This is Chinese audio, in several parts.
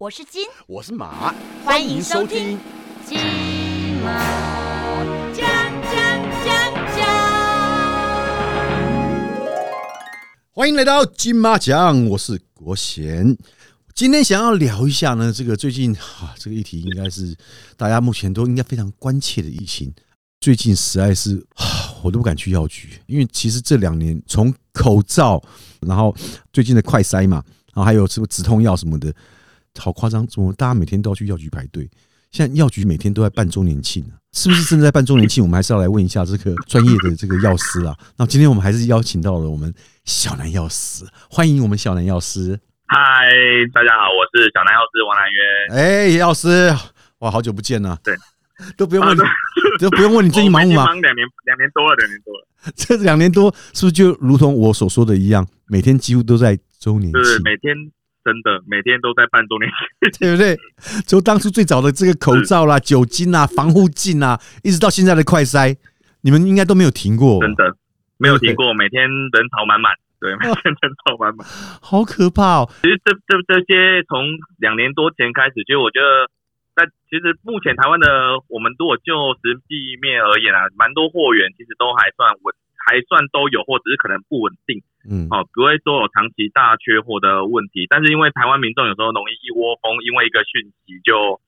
我是金，我是马，欢迎收听。金马讲讲讲讲。欢迎来到金马奖，我是国贤。今天想要聊一下呢，这个最近啊，这个议题应该是大家目前都应该非常关切的疫情。最近实在是啊，我都不敢去药局，因为其实这两年从口罩，然后最近的快筛嘛，然后还有什么止痛药什么的，好夸张，怎么大家每天都要去药局排队？现在药局每天都在办周年庆啊，是不是正在办周年庆？我们还是要来问一下这个专业的这个药师啊。那今天我们还是邀请到了我们小南药师，欢迎我们小南药师。嗨，大家好，我是小南药师王南渊。哎，药师，哇，好久不见了。对，都不用问你啊，都不用问你最近忙不忙？两年，两年多了，两年多了。这两年多是不是就如同我所说的一样，每天几乎都在周年就是庆，每天真的每天都在办周年庆，对不对？从当初最早的这个口罩啦、酒精啊、防护镜啊，一直到现在的快筛，你们应该都没有停过，真的没有停过，每天人潮满满。对，每天人潮满满。好可怕哦！其实这这这些从两年多前开始，其实我觉得，在其实目前台湾的我们如果就实际面而言啊，蛮多货源其实都还算稳，还算都有，或只是可能不稳定。嗯，哦，不会说有长期大缺货的问题，但是因为台湾民众有时候容易一窝蜂，因为一个讯息就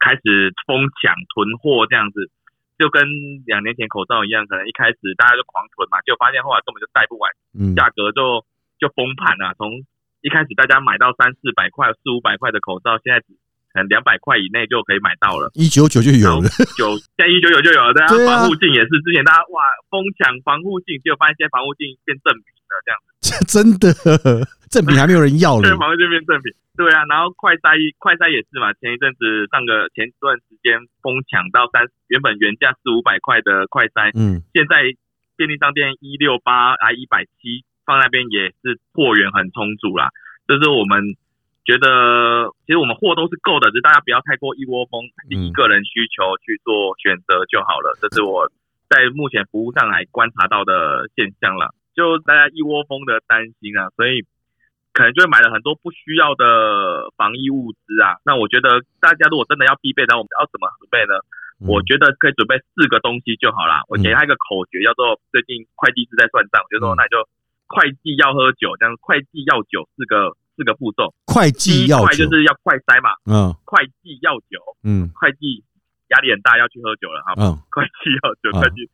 开始疯抢囤货这样子，就跟两年前口罩一样，可能一开始大家就狂囤嘛，就发现后来根本就带不完，嗯，价格就就崩盘了、从一开始大家买到三四百块、四五百块的口罩，现在只可能两百块以内就可以买到了。一九九就有了，九现在一九九就有了，大家对啊防护镜也是，之前大家哇疯抢防护镜，结果发现现在防护镜变正品了这样子。真的正品还没有人要 对，了，防护镜变正品。对啊，然后快筛快筛也是嘛，前一阵子上个前段时间疯抢到三，原本原价四五百块的快筛，嗯现在便利商店一六八啊一百七放那边也是货源很充足啦。这是我们觉得，其实我们货都是够的，只是大家不要太过一窝蜂，以嗯个人需求去做选择就好了。这是我在目前服务上来观察到的现象了。就大家一窝蜂的担心啊，所以可能就会买了很多不需要的防疫物资啊。那我觉得大家如果真的要必备，那我们要怎么准备呢？嗯我觉得可以准备四个东西就好啦。我给他一个口诀，叫做最近会计师在算账，就说嗯那你就会计要喝酒，这样会计要酒四个四个步骤。会计要酒，就是要快塞嘛，嗯会计要酒，嗯会计压力很大，要去喝酒了哈。嗯会计要酒，嗯会计。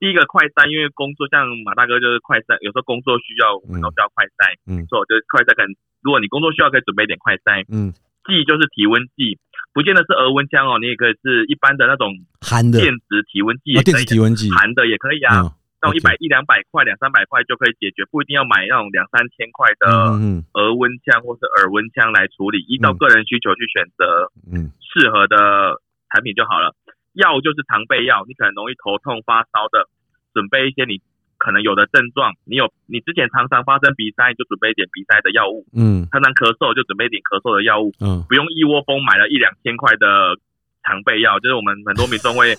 第一个快塞，因为工作像马大哥就是快塞，有时候工作需要，我们都需要快塞。嗯没错，就是快塞可能，如果你工作需要，可以准备一点快塞。嗯，剂就是体温计，不见得是额温枪哦，你也可以是一般的那种含的电子体温计哦，电也可以，子体温计，含的也可以啊。嗯那种一百一两百块、两三百块就可以解决，不一定要买那种两三千块的额温枪或是耳温枪来处理，依照嗯。个人需求去选择嗯。适合的产品就好了。药就是常备药，你可能容易头痛、发烧的，准备一些你可能有的症状，你有你之前常常发生鼻塞，就准备一点鼻塞的药物；嗯。常常咳嗽就准备一点咳嗽的药物，嗯。不用一窝蜂买了一两千块的常备药，就是我们很多民众会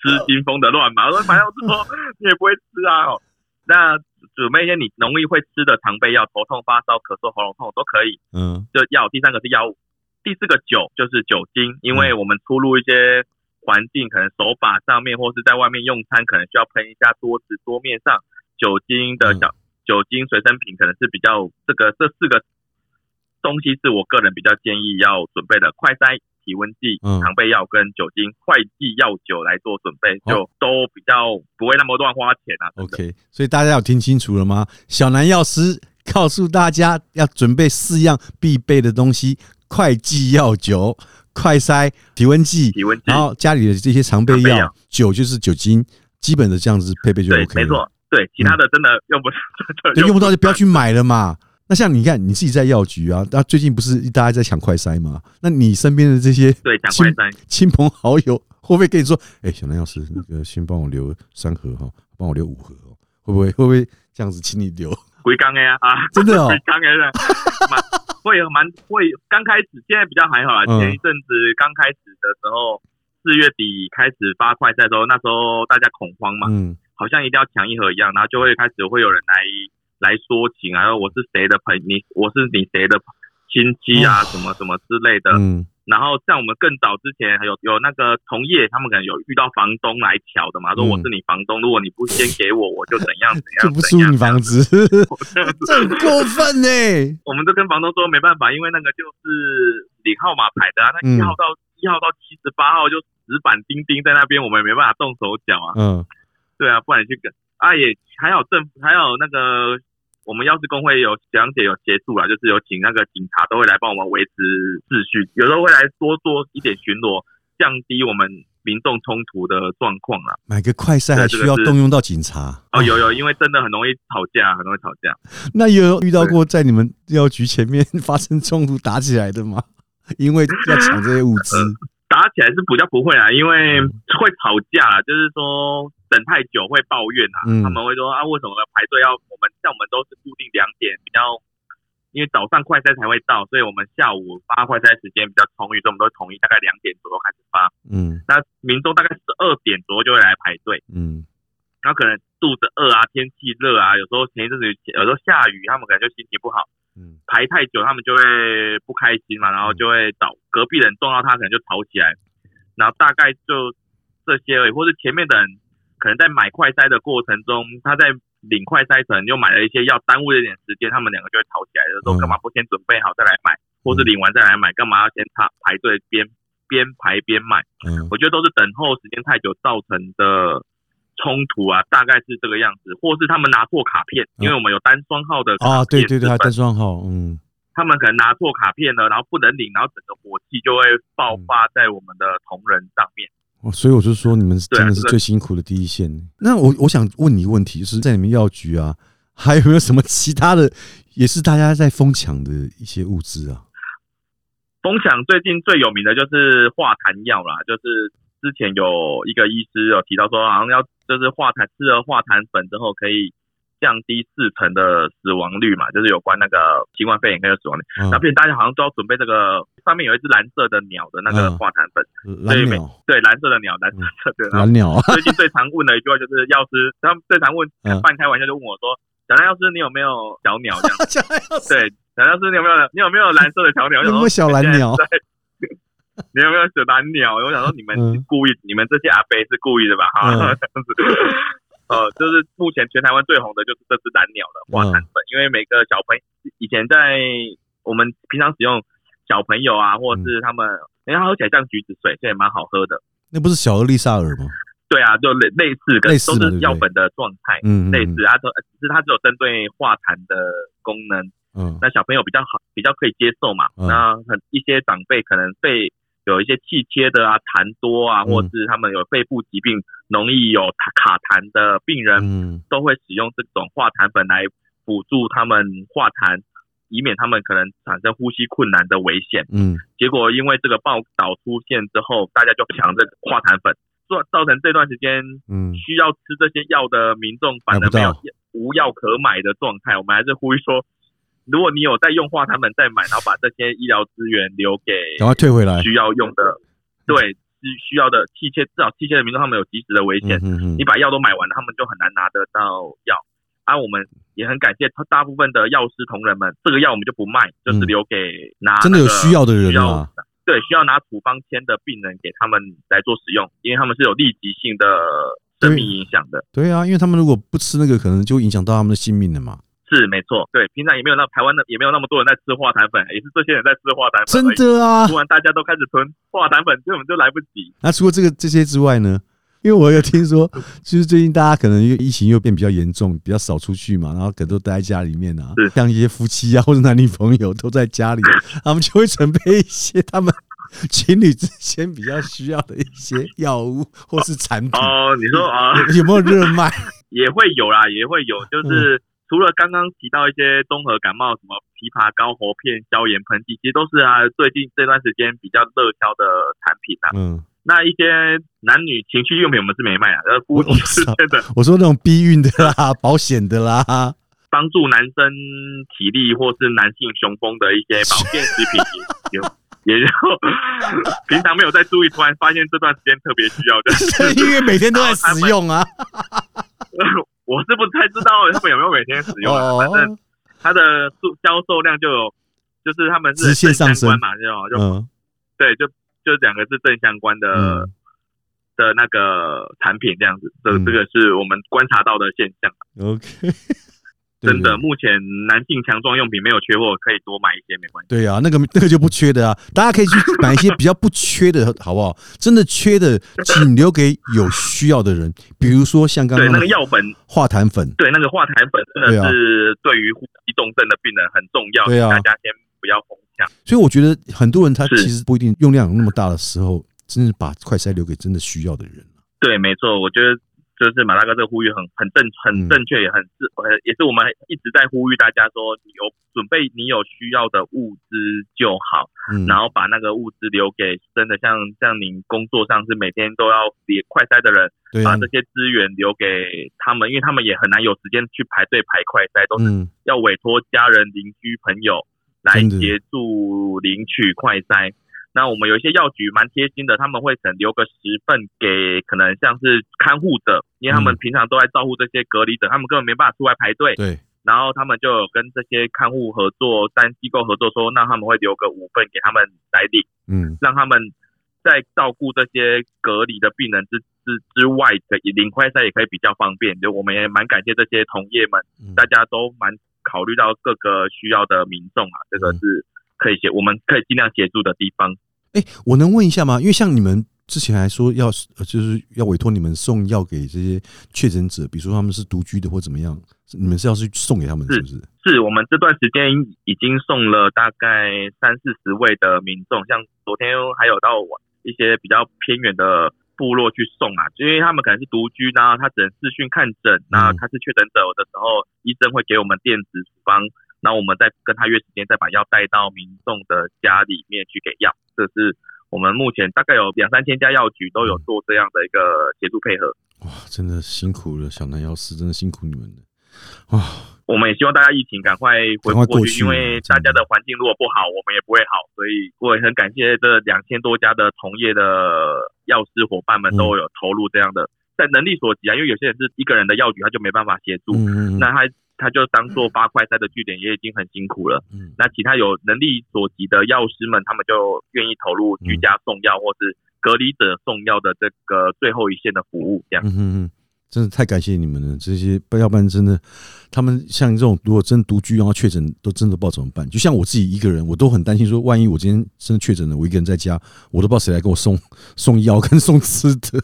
失心疯的乱麻，我说买到之后你也不会吃啊。哦那准备一些你容易会吃的常备药，头痛、发烧、咳嗽、喉咙痛都可以。嗯就药，第三个是药物，第四个酒就是酒精，因为我们出入一些环境，可能手把上面或是在外面用餐，可能需要喷一下桌子桌面上酒精的小、酒精随身品，可能是比较这个这四个东西是我个人比较建议要准备的，快筛。体温计、嗯常备药跟酒精、会计药酒来做准备，好就都比较不会那么乱花钱啊。真的，OK，所以大家有听清楚了吗？小南药师告诉大家要准备四样必备的东西：会计药酒、快筛、体温计，体温计然后家里的这些常备药常备药，酒就是酒精，基本的这样子配备就对，OK 了。没错，对，其他的真的用不，真的对，用不到就不要去买了嘛。那像你看你自己在药局啊，那最近不是大家在抢快筛吗？那你身边的这些对抢亲快筛。亲朋好友会不会跟你说，哎、小南药师，那个先帮我留三盒哈，帮我留五盒哦，会不会会不会这样子请你留？回缸的呀啊，真的哦龟缸的会蛮会，刚开始现在比较还好啦。嗯前一阵子刚开始的时候，四月底开始发快赛的时候，那时候大家恐慌嘛，嗯好像一定要抢一盒一样，然后就会开始会有人来来说情啊，然后我是谁的朋你我是你谁的亲戚啊，哦什么什么之类的。嗯然后像我们更早之前还有有那个同业，他们可能有遇到房东来挑的嘛，说嗯我是你房东，如果你不先给我，我就怎样怎就不样怎样。租你房子，这很过分呢。我们都跟房东说没办法，因为那个就是领号码牌的啊，那嗯一号到一号到七十八号就死板钉钉在那边，我们也没办法动手脚啊。嗯对啊，不然你去跟啊也还好政府还有那个我们药师工会有讲解有协助啦，就是有请那个警察都会来帮我们维持秩序，有时候会来多做一点巡逻，降低我们民众冲突的状况啦。买个快赛还需要动用到警察哦，有有，因为真的很容易吵架，很容易吵架。那有遇到过在你们药局前面 发生冲突打起来的吗？因为要抢这些物资，打起来是比较不会啊，因为嗯会吵架啦，就是说等太久会抱怨啊，嗯。他们会说啊，为什么排队要我们像我们都是固定两点比较，因为早上快筛才会到，所以我们下午发快筛时间比较充裕，所以我们都统一大概两点左右开始发。嗯。那民众大概十二点左右就会来排队，嗯。然后可能肚子饿啊，天气热啊，有时候前一阵子有时候下雨，他们可能就心情不好。嗯。排太久，他们就会不开心嘛，然后就会找隔壁人撞到他，可能就吵起来，然后大概就这些而已，或者前面的人可能在买快筛的过程中，他在领快筛可能又买了一些药，耽误了一点时间，他们两个就会吵起来，的时候干嘛不先准备好再来买，或是领完再来买，干嘛要先排排队边边排边买？嗯我觉得都是等候时间太久造成的冲突啊，大概是这个样子，或是他们拿错卡片，因为我们有单双号的啊，对对对，单双号，嗯他们可能拿错卡片了，然后不能领，然后整个火气就会爆发在我们的同仁上面。哦所以我就说你们真的是最辛苦的第一线。那我我想问你一个问题，就是在你们药局啊，还有没有什么其他的，也是大家在疯抢的一些物资啊？疯抢最近最有名的就是化痰药啦，就是之前有一个医师有提到说，好像要就是化痰吃了化痰粉之后可以降低四成的死亡率嘛，就是有关那个新冠肺炎跟死亡率。嗯那变成大家好像都要准备这个，上面有一只蓝色的鸟的那个嗯化痰粉，蓝所以每鸟，对蓝色的鸟，蓝色的。蓝鸟啊，最近最常问的一句话就是药师，他们最常问嗯半开玩笑就问我说：“小蓝药师，你有没有小鸟这样？” 对，小蓝药师，你有没有你有没有蓝色的小鸟？有没有小蓝鸟？你有没有小蓝鸟？我想说你们故意，你们这些阿伯是故意的吧？哈，嗯这样子。呃，就是目前全台湾最红的就是这只蓝鸟了化痰嗯粉，因为每个小朋友以前在我们平常使用小朋友啊，或者是他们，因为它喝起来像橘子水，所以蛮好喝的。那不是小俄丽萨尔吗？对啊，就类类似都是药粉的状态，嗯，嗯类似啊，都只是它只有针对化痰的功能，嗯那小朋友比较好，比较可以接受嘛。嗯那很一些长辈可能肺有一些气切的啊、痰多啊，嗯。或者是他们有肺部疾病，容易有卡痰的病人，嗯。都会使用这种化痰粉来辅助他们化痰，以免他们可能产生呼吸困难的危险。嗯。结果因为这个报道出现之后，大家就抢这个化痰粉，造造成这段时间嗯。需要吃这些药的民众反而没有无药可买的状态。我们还是呼吁说，如果你有在用化他们再买，然后把这些医疗资源留给赶快退回来。需要用的，对需需要的器械，至少器械的民众他们有及时的危险。嗯嗯你把药都买完了，他们就很难拿得到药。啊，我们也很感谢他大部分的药师同仁们，这个药我们就不卖，就是留给拿、嗯真的有需要的人啊。对，需要拿处方签的病人给他们来做使用，因为他们是有立即性的生命影响的。对啊，因为他们如果不吃那个，可能就影响到他们的性命了嘛。是没错，对，平常也没有那台湾的也没有那么多人在吃化痰粉，也是这些人在吃化痰粉真。的啊。突然大家都开始囤化痰粉，根本就来不及。那除了这个这些之外呢？因为我有听说，就是最近大家可能因为疫情又变比较严重，比较少出去嘛，然后可能都待在家里面啊。像一些夫妻啊，或者男女朋友都在家里，他们就会准备一些他们情侣之间比较需要的一些药物或是产品。哦，你说啊、有有没有热卖？也会有啦，也会有，嗯就是除了刚刚提到一些综合感冒，什么枇杷膏、喉片、消炎喷剂，其实都是啊最近这段时间比较热销的产品啊。嗯，那一些男女情趣用品我们是没卖啊，呃，夫妻我之间的我说那种避孕的啦、保险的啦，帮助男生体力或是男性雄风的一些保健食品也有。也就平常没有在注意，突然发现这段时间特别需要的，因为每天都在使用啊。我是不太知道他们有没有每天使用啊，哦。反正它的数销售量就有就是他们是直线上升。正相关嘛，就就、嗯。对，就就两个是正相关的、嗯。的那个产品这样子，这、嗯。这个是我们观察到的现象。，OK，对真的，目前男性强壮用品没有缺货，可以多买一些没关系。对啊，那个 那个就不缺的啊，大家可以去 买一些比较不缺的，好不好？真的缺的，请留给有需要的人，比如说像刚对，刚那个药粉，化痰粉，对那个化痰粉真的是对于呼吸重症的病人很重要，对啊大家先不要疯抢。所以我觉得很多人他其实不一定用量有那么大的时候，真的把快筛留给真的需要的人。对，没错，我觉得就是马大哥这个呼吁很很正很嗯。正确，也很是呃也是我们一直在呼吁大家说，你有准备你有需要的物资就好，嗯，然后把那个物资留给真的像像您工作上是每天都要连快筛的人，对。啊把，这些资源留给他们，因为他们也很难有时间去排队排快筛，都是嗯，要委托家人、邻居、朋友来协助领取快筛。那我们有一些药局蛮贴心的，他们会可能留个十份给可能像是看护者，因为他们嗯平常都在照顾这些隔离者，他们根本没办法出来排队。对，然后他们就有跟这些看护合作、单机构合作说，那他们会留个五份给他们来领，嗯，让他们在照顾这些隔离的病人之之之外，可以领快筛也可以比较方便。就我们也蛮感谢这些同业们。嗯大家都蛮考虑到各个需要的民众啊，这个嗯是可以协，我们可以尽量协助的地方。哎，我能问一下吗？因为像你们之前还说要呃就是要委托你们送药给这些确诊者，比如说他们是独居的或怎么样，你们是要去送给他们，是是不是？是我们这段时间已经送了大概三四十位的民众，像昨天还有到一些比较偏远的部落去送啊，因为他们可能是独居，然后他只能视讯看诊，那他是确诊者的时候，医生会给我们电子处方，然后我们再跟他约时间，再把药带到民众的家里面去给药，这是。我们目前大概有两三千家药局都有做这样的一个协助配合，哇，真的辛苦了，小南药师，真的辛苦你们了。哇，我们也希望大家疫情赶快回复过去，因为大家的环境如果不好，我们也不会好。所以我也很感谢这两千多家的同业的药师伙伴们都有投入这样的，在能力所及啊，因为有些人是一个人的药局，他就没办法协助，嗯嗯嗯那他他就当做发快筛的据点，也已经很辛苦了。嗯那其他有能力所及的药师们，他们就愿意投入居家送药或是隔离者送药的这个最后一线的服务，这样。嗯嗯嗯，真的太感谢你们了，这些不要不然真的，他们像这种如果真独居然后确诊，都真的不知道怎么办。就像我自己一个人，我都很担心说，万一我今天真的确诊了，我一个人在家，我都不知道谁来给我送送药跟送吃的。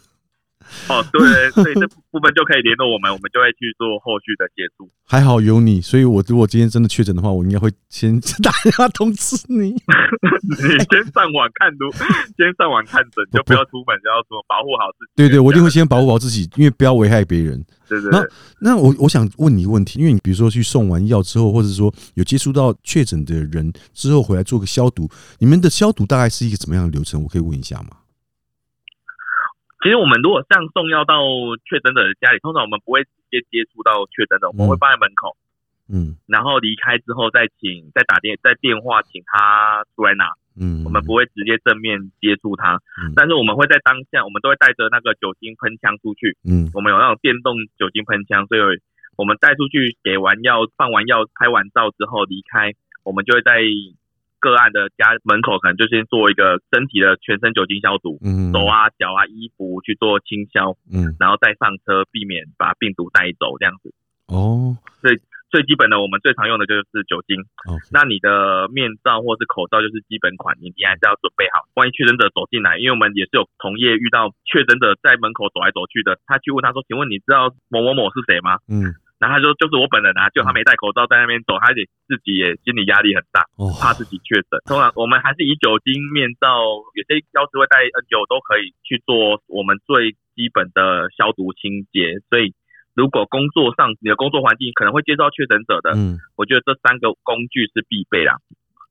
哦，对，所以这部分就可以联络我们，我们就会去做后续的协助。还好有你，所以我如果今天真的确诊的话，我应该会先打电话通知你。你先上网看读，先上网看诊，就不要出门，就要说保护好自己。对对，我一定会先保护好自己，因为不要危害别人。那对对那，那我我想问你一个问题，因为你比如说去送完药之后，或者说有接触到确诊的人之后回来做个消毒，你们的消毒大概是一个怎么样的流程？我可以问一下吗？其实我们如果像送药到确诊者的家里，通常我们不会直接接触到确诊者，我们会放在门口，嗯。然后离开之后再请再打电再电话请他出来拿，嗯，我们不会直接正面接触他，嗯。但是我们会在当下，我们都会带着那个酒精喷枪出去，嗯。我们有那种电动酒精喷枪，所以我们带出去给完药、放完药、拍完照之后离开，我们就会在个案的家门口，可能就先做一个身体的全身酒精消毒，嗯手啊、脚啊、衣服去做清消，嗯然后再上车，避免把病毒带走这样子。哦最最基本的，我们最常用的就是酒精。，OK，那你的面罩或是口罩就是基本款，你你还是要准备好。万一确诊者走进来，因为我们也是有同业遇到确诊者在门口走来走去的，他去问他说：“请问你知道某某某是谁吗？”嗯然后他说就是我本人啊，就他没戴口罩在那边走，他也自己也心理压力很大，哦，怕自己确诊。通常我们还是以酒精、面罩，有些药师会带 N 九都可以去做我们最基本的消毒清洁。所以如果工作上你的工作环境可能会接触到确诊者的，嗯我觉得这三个工具是必备啦：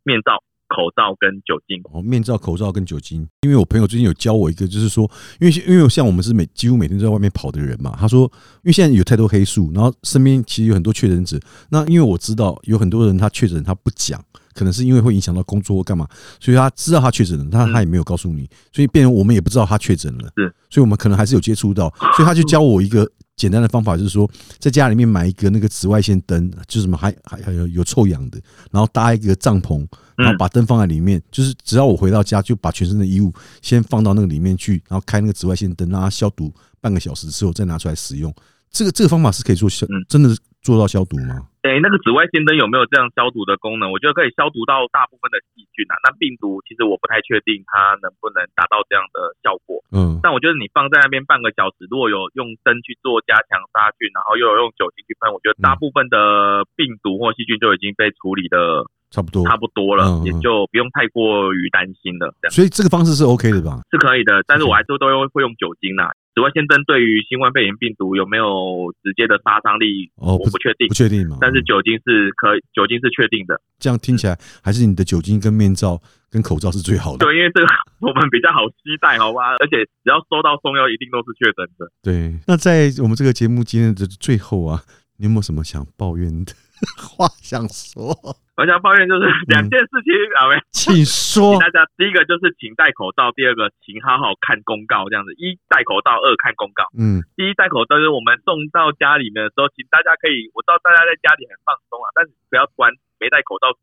面罩、口罩跟酒精。哦，面罩、口罩跟酒精。因为我朋友最近有教我一个，就是说，因为因为像我们是每几乎每天都在外面跑的人嘛，他说，因为现在有太多黑数，然后身边其实有很多确诊者。那因为我知道有很多人他确诊他不讲，可能是因为会影响到工作或干嘛，所以他知道他确诊了，但他也没有告诉你，所以变成我们也不知道他确诊了。是，所以我们可能还是有接触到，所以他就教我一个简单的方法就是说，在家里面买一个那个紫外线灯，就是什么还还还有有臭氧的，然后搭一个帐篷，然后把灯放在里面，就是只要我回到家，就把全身的衣物先放到那个里面去，然后开那个紫外线灯，让它消毒半个小时之后再拿出来使用。这个这个方法是可以做消，真的是做到消毒吗？哎，那个紫外线灯有没有这样消毒的功能？我觉得可以消毒到大部分的细菌啊。那病毒其实我不太确定它能不能达到这样的效果。嗯，但我觉得你放在那边半个小时，如果有用灯去做加强杀菌，然后又有用酒精去喷，我觉得大部分的病毒或细菌就已经被处理的差不多差不多了，也就不用太过于担心了。这样，所以这个方式是 OK 的吧？是可以的，但是我还是都会会用酒精啦。紫外线灯对于新冠肺炎病毒有没有直接的杀伤力？哦，我不确定，不确定嘛。但是酒精是可，以酒精是确定的。这样听起来，还是你的酒精跟面罩跟口罩是最好的。对，因为这个我们比较好期待，好吧？而且只要收到送药，一定都是确诊的。对。那在我们这个节目今天的最后啊，你有没有什么想抱怨的？话想说，我想抱怨就是两件事情啊，没，请说。大家第一个就是请戴口罩，第二个请好好看公告，这样子一戴口罩，二看公告。嗯，第一戴口罩就是我们送到家里面的时候，请大家可以，我知道大家在家里很放松啊，但是不要突然没戴口罩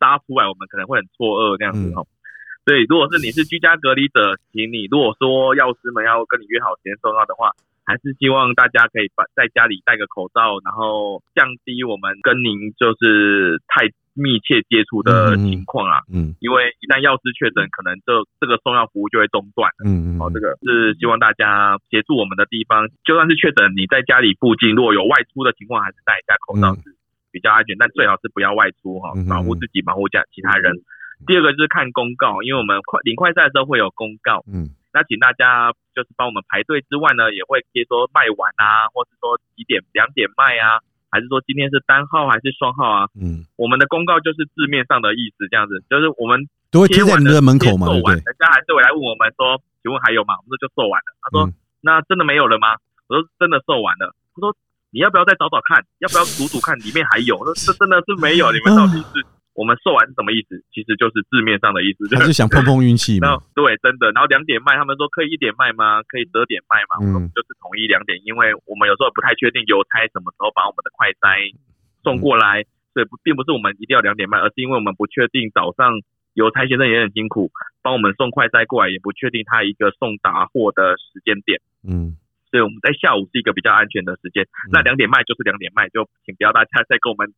杀出来，我们可能会很错愕这样子哈。所以如果是你是居家隔离者，请你如果说药师们要跟你约好时间送到的话。还是希望大家可以把在家里戴个口罩，然后降低我们跟您就是太密切接触的情况啊。嗯，因为一旦药师确诊，可能这这个送药服务就会中断嗯嗯。好，这个是希望大家协助我们的地方。就算是确诊，你在家里附近如果有外出的情况，还是戴一下口罩是比较安全。但最好是不要外出哈，保护自己，保护家其他人。第二个就是看公告，因为我们快领快赛的时候会有公告。嗯。那请大家就是帮我们排队之外呢，也会贴说卖完啊，或是说几点两点卖啊，还是说今天是单号还是双号啊？嗯，我们的公告就是字面上的意思，这样子，就是我们都会贴在你的门口嘛，对人家还是会来问我们说，请问还有吗？我们说就售完了。他说那真的没有了吗？我说真的售完了。他说你要不要再找找看？要不要数数看里面还有？我说这真的是没有，你们到底是？我们售完是什么意思？其实就是字面上的意思，就是想碰碰运气嘛。对，真的。然后两点卖，他们说可以一点卖吗？可以十二点卖吗？嗯，就是统一两点，因为我们有时候不太确定邮差什么时候把我们的快筛送过来，所以不并不是我们一定要两点卖，而是因为我们不确定早上邮差先生也很辛苦，帮我们送快筛过来，也不确定他一个送达货的时间点。嗯，所以我们在下午是一个比较安全的时间。那两点卖就是两点卖，就请不要大家再跟我们。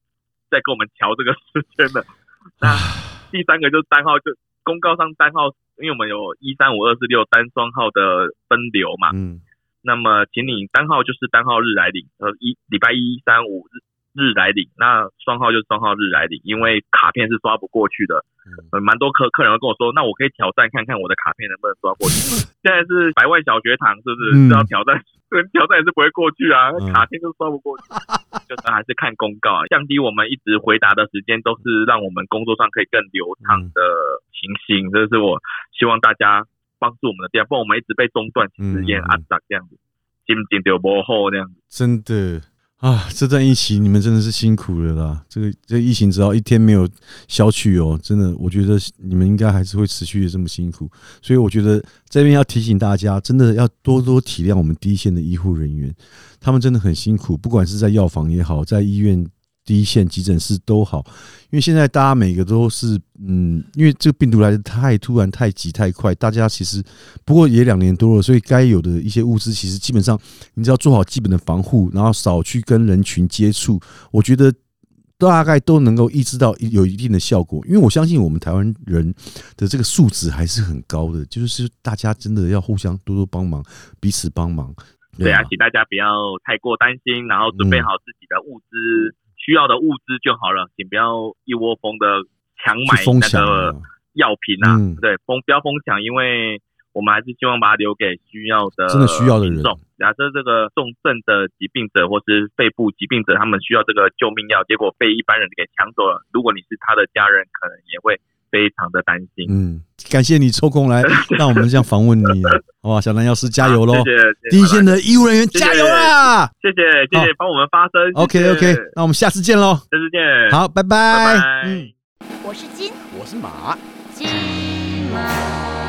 在跟我们调这个时间的，那第三个就是单号，就公告上单号，因为我们有一三五二四六单双号的分流嘛，嗯，那么请你单号就是单号日来领，呃，一礼拜一三五日。日来领，那双号就是双号日来领，因为卡片是刷不过去的。嗯，蛮多客客人会跟我说，那我可以挑战看看我的卡片能不能刷过去。现在是百万小学堂，是不是？只要挑战，挑战也是不会过去啊，卡片都刷不过去。就是还是看公告，啊，降低我们一直回答的时间，都是让我们工作上可以更流畅的情形。这是我希望大家帮助我们的地方，不然我们一直被中断，其实也很杂这样子，紧紧就不好这样子。真的。啊，这段疫情你们真的是辛苦了啦！这个这疫情只要一天没有消去哦，真的，我觉得你们应该还是会持续的这么辛苦。所以我觉得这边要提醒大家，真的要多多体谅我们第一线的医护人员，他们真的很辛苦，不管是在药房也好，在医院。第一线急诊室都好，因为现在大家每个都是嗯，因为这个病毒来的太突然、太急、太快，大家其实不过也两年多了，所以该有的一些物资，其实基本上你只要做好基本的防护，然后少去跟人群接触，我觉得大概都能够意识到有一定的效果。因为我相信我们台湾人的这个素质还是很高的，就是大家真的要互相多多帮忙，彼此帮忙。对啊，请大家不要太过担心，然后准备好自己的物资。需要的物资就好了，请不要一窝蜂的强买那个药品啊！对，疯不要疯抢，因为我们还是希望把它留给需要的真的需要的人。假设这个重症的疾病者或是肺部疾病者，他们需要这个救命药，结果被一般人给抢走了。如果你是他的家人，可能也会非常的担心。嗯，感谢你抽空来 让我们这样访问你，好吧？小南药师加油喽！谢谢第一线的医务人员加油啊！谢谢谢谢，帮我们发声。OK OK，那我们下次见喽！下次见。好，拜拜。嗯，我是金，我是马，金马。